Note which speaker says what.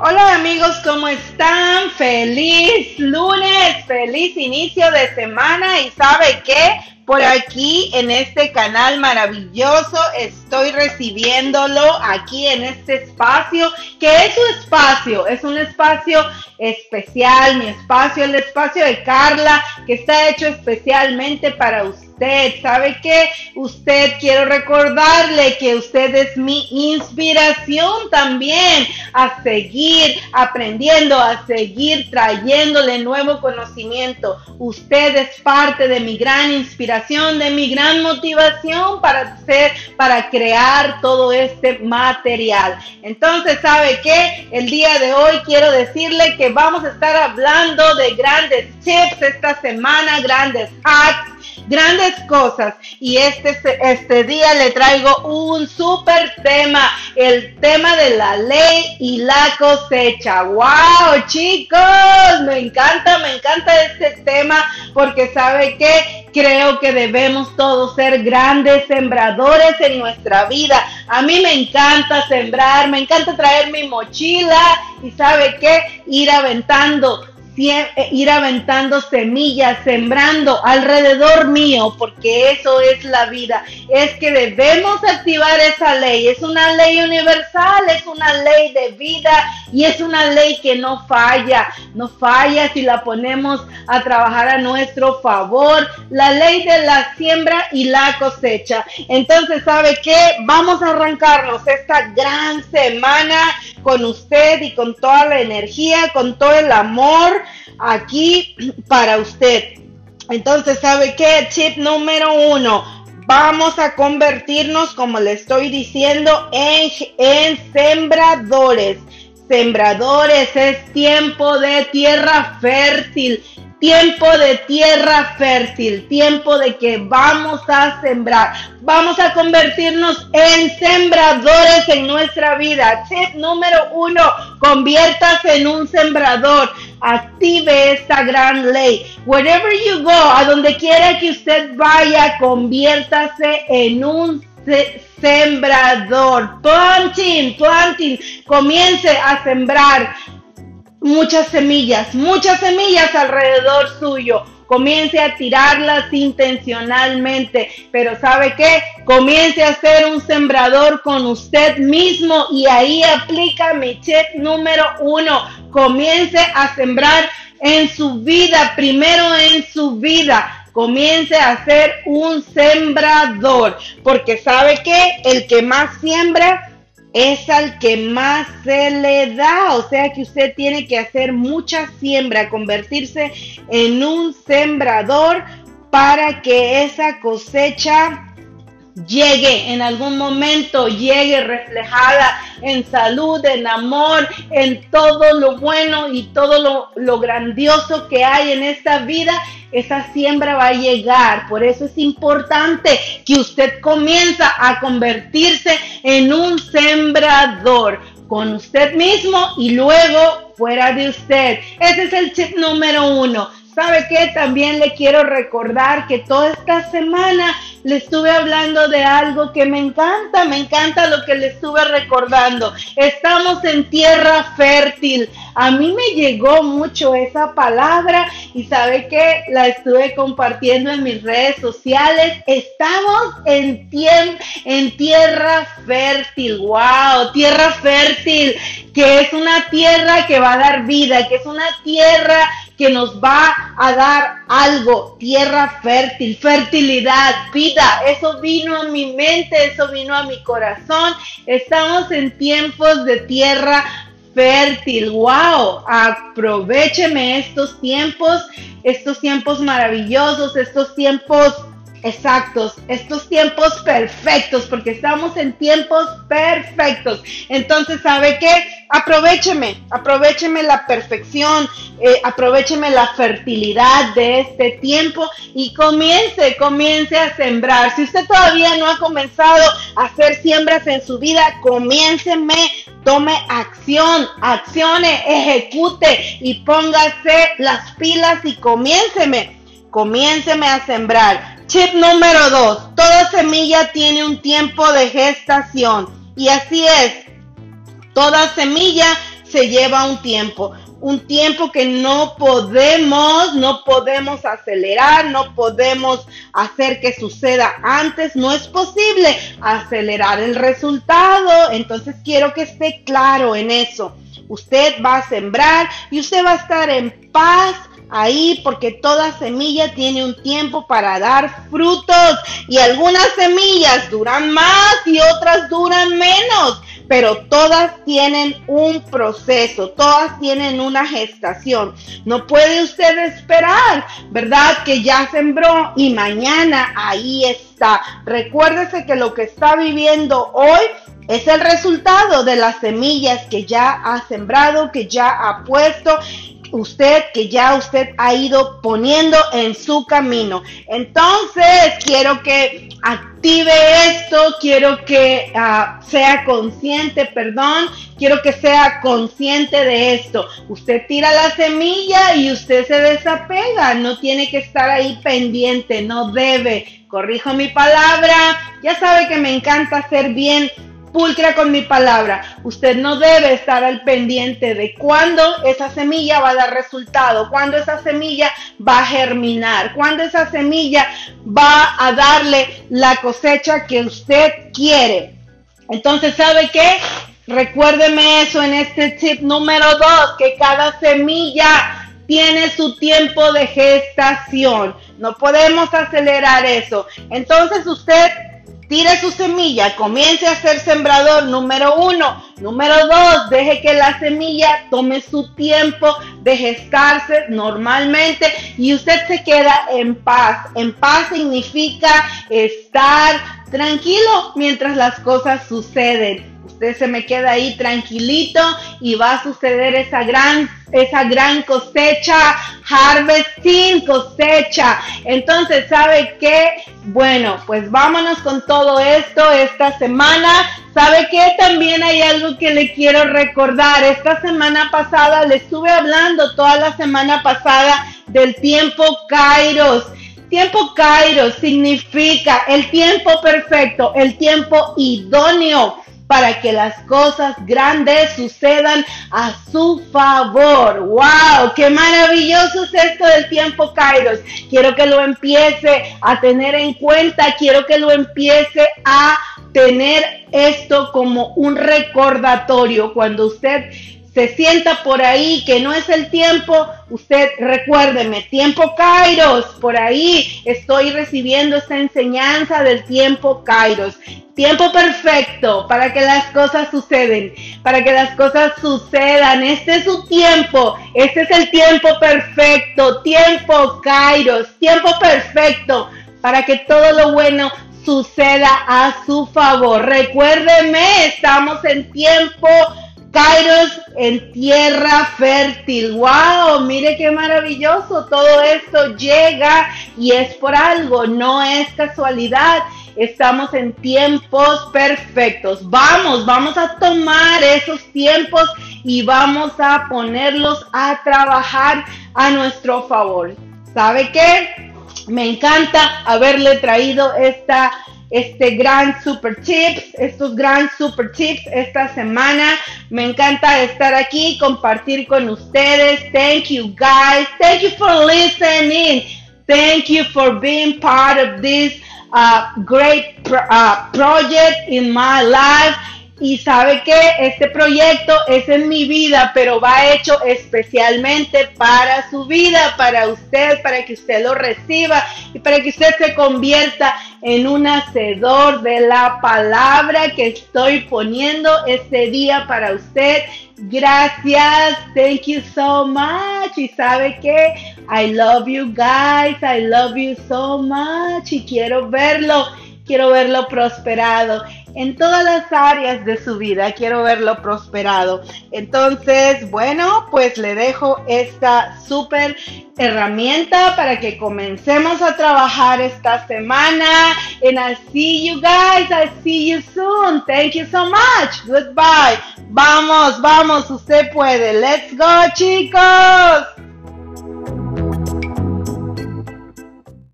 Speaker 1: Hola amigos, ¿cómo están? Feliz lunes, feliz inicio de semana y ¿sabe qué? Por aquí en este canal maravilloso estoy recibiéndolo aquí en este espacio, que es su espacio, es un espacio especial, mi espacio, el espacio de Carla, que está hecho especialmente para usted usted. ¿Sabe qué? Usted, quiero recordarle que usted es mi inspiración también a seguir aprendiendo, a seguir trayéndole nuevo conocimiento. Usted es parte de mi gran inspiración, de mi gran motivación para para crear todo este material. Entonces, ¿sabe qué? El día de hoy quiero decirle que vamos a estar hablando de grandes tips esta semana, grandes hacks grandes cosas y este, este día le traigo un súper tema, el tema de la ley y la cosecha. ¡Wow, chicos! Me encanta, me encanta este tema porque sabe que creo que debemos todos ser grandes sembradores en nuestra vida. A mí me encanta sembrar, me encanta traer mi mochila y sabe qué, ir aventando ir aventando semillas, sembrando alrededor mío, porque eso es la vida. Es que debemos activar esa ley. Es una ley universal, es una ley de vida y es una ley que no falla. No falla si la ponemos a trabajar a nuestro favor. La ley de la siembra y la cosecha. Entonces, ¿sabe qué? Vamos a arrancarnos esta gran semana con usted y con toda la energía, con todo el amor aquí para usted. Entonces, ¿sabe qué? Chip número uno. Vamos a convertirnos, como le estoy diciendo, en, en sembradores. Sembradores es tiempo de tierra fértil tiempo de tierra fértil, tiempo de que vamos a sembrar, vamos a convertirnos en sembradores en nuestra vida. Tip número uno, conviértase en un sembrador, active esta gran ley. Wherever you go, a donde quiera que usted vaya, conviértase en un sembrador. Planting, planting, comience a sembrar muchas semillas, muchas semillas alrededor suyo. Comience a tirarlas intencionalmente, pero ¿sabe qué? Comience a ser un sembrador con usted mismo y ahí aplica mi check número uno. Comience a sembrar en su vida, primero en su vida. Comience a ser un sembrador, porque ¿sabe qué? El que más siembra es al que más se le da. O sea que usted tiene que hacer mucha siembra, convertirse en un sembrador para que esa cosecha llegue en algún momento, llegue reflejada en salud, en amor, en todo lo bueno y todo lo, lo, grandioso que hay en esta vida, esa siembra va a llegar. Por eso es importante que usted comienza a convertirse en un sembrador con usted mismo y luego fuera de usted. Ese es el chip número uno. ¿Sabe qué? También le quiero recordar que toda esta semana le estuve hablando de algo que me encanta, me encanta lo que le estuve recordando. Estamos en tierra fértil. A mí me llegó mucho esa palabra y sabe que la estuve compartiendo en mis redes sociales. Estamos en, en tierra fértil. ¡Wow! Tierra fértil, que es una tierra que va a dar vida, que es una tierra que nos va a dar algo, tierra fértil, fertilidad, vida. Eso vino a mi mente, eso vino a mi corazón. Estamos en tiempos de tierra fértil. ¡Wow! Aprovecheme estos tiempos, estos tiempos maravillosos, estos tiempos exactos, estos tiempos perfectos, porque estamos en tiempos perfectos. Entonces, ¿sabe qué? Aprovecheme, aprovecheme la perfección, eh, aprovecheme la fertilidad de este tiempo y comience, comience a sembrar. Si usted todavía no ha comenzado a hacer siembras en su vida, comiénceme, tome acción, accione, ejecute y póngase las pilas y comiénceme, comiénceme a sembrar. Chip número 2. Toda semilla tiene un tiempo de gestación. Y así es. Toda semilla se lleva un tiempo, un tiempo que no podemos, no podemos acelerar, no podemos hacer que suceda antes, no es posible acelerar el resultado, entonces quiero que esté claro en eso. Usted va a sembrar y usted va a estar en paz ahí porque toda semilla tiene un tiempo para dar frutos y algunas semillas duran más y otras duran menos pero todas tienen un proceso, todas tienen una gestación. No puede usted esperar, ¿verdad? Que ya sembró y mañana ahí está. Recuérdese que lo que está viviendo hoy es el resultado de las semillas que ya ha sembrado, que ya ha puesto usted que ya usted ha ido poniendo en su camino. Entonces, quiero que active esto, quiero que ah, sea consciente, perdón, quiero que sea consciente de esto. Usted tira la semilla y usted se desapega, no tiene que estar ahí pendiente, no debe. Corrijo mi palabra, ya sabe que me encanta hacer bien pulcra con mi palabra. Usted no debe estar al pendiente de cuándo esa semilla va a dar resultado, cuándo esa semilla va a germinar, cuándo esa semilla va a darle la cosecha que usted quiere. Entonces, ¿sabe qué? Recuérdeme eso en este tip número dos, que cada semilla tiene su tiempo de gestación. No podemos acelerar eso. Entonces usted Tire su semilla, comience a ser sembrador, número uno. Número dos, deje que la semilla tome su tiempo de gestarse normalmente y usted se queda en paz. En paz significa estar tranquilo mientras las cosas suceden usted se me queda ahí tranquilito y va a suceder esa gran, esa gran cosecha, harvesting, cosecha. Entonces, ¿sabe qué? Bueno, pues vámonos con todo esto esta semana. ¿Sabe qué? También hay algo que le quiero recordar. Esta semana pasada le estuve hablando toda la semana pasada del tiempo Kairos. Tiempo Kairos significa el tiempo perfecto, el tiempo idóneo para que las cosas grandes sucedan a su favor. ¡Wow! ¡Qué maravilloso es esto del tiempo, Kairos! Quiero que lo empiece a tener en cuenta, quiero que lo empiece a tener esto como un recordatorio cuando usted se sienta por ahí que no es el tiempo, usted recuérdeme, tiempo Kairos, por ahí estoy recibiendo esta enseñanza del tiempo Kairos. Tiempo perfecto para que las cosas suceden, para que las cosas sucedan. Este es su tiempo, este es el tiempo perfecto, tiempo Kairos, tiempo perfecto para que todo lo bueno suceda a su favor. Recuérdeme, estamos en tiempo Kairos en tierra fértil. ¡Wow! Mire qué maravilloso. Todo esto llega y es por algo, no es casualidad. Estamos en tiempos perfectos. Vamos, vamos a tomar esos tiempos y vamos a ponerlos a trabajar a nuestro favor. ¿Sabe qué? Me encanta haberle traído esta este gran super tips, estos gran super tips esta semana. Me encanta estar aquí, compartir con ustedes. Thank you guys. Thank you for listening. Thank you for being part of this uh, great uh, project in my life. Y sabe que este proyecto es en mi vida, pero va hecho especialmente para su vida, para usted, para que usted lo reciba y para que usted se convierta en un hacedor de la palabra que estoy poniendo este día para usted. Gracias, thank you so much. Y sabe que I love you guys, I love you so much. Y quiero verlo, quiero verlo prosperado en todas las áreas de su vida. Quiero verlo prosperado. Entonces, bueno, pues le dejo esta súper herramienta para que comencemos a trabajar esta semana. And I see you guys. I see you soon. Thank you so much. Goodbye. Vamos, vamos, usted puede. Let's go, chicos.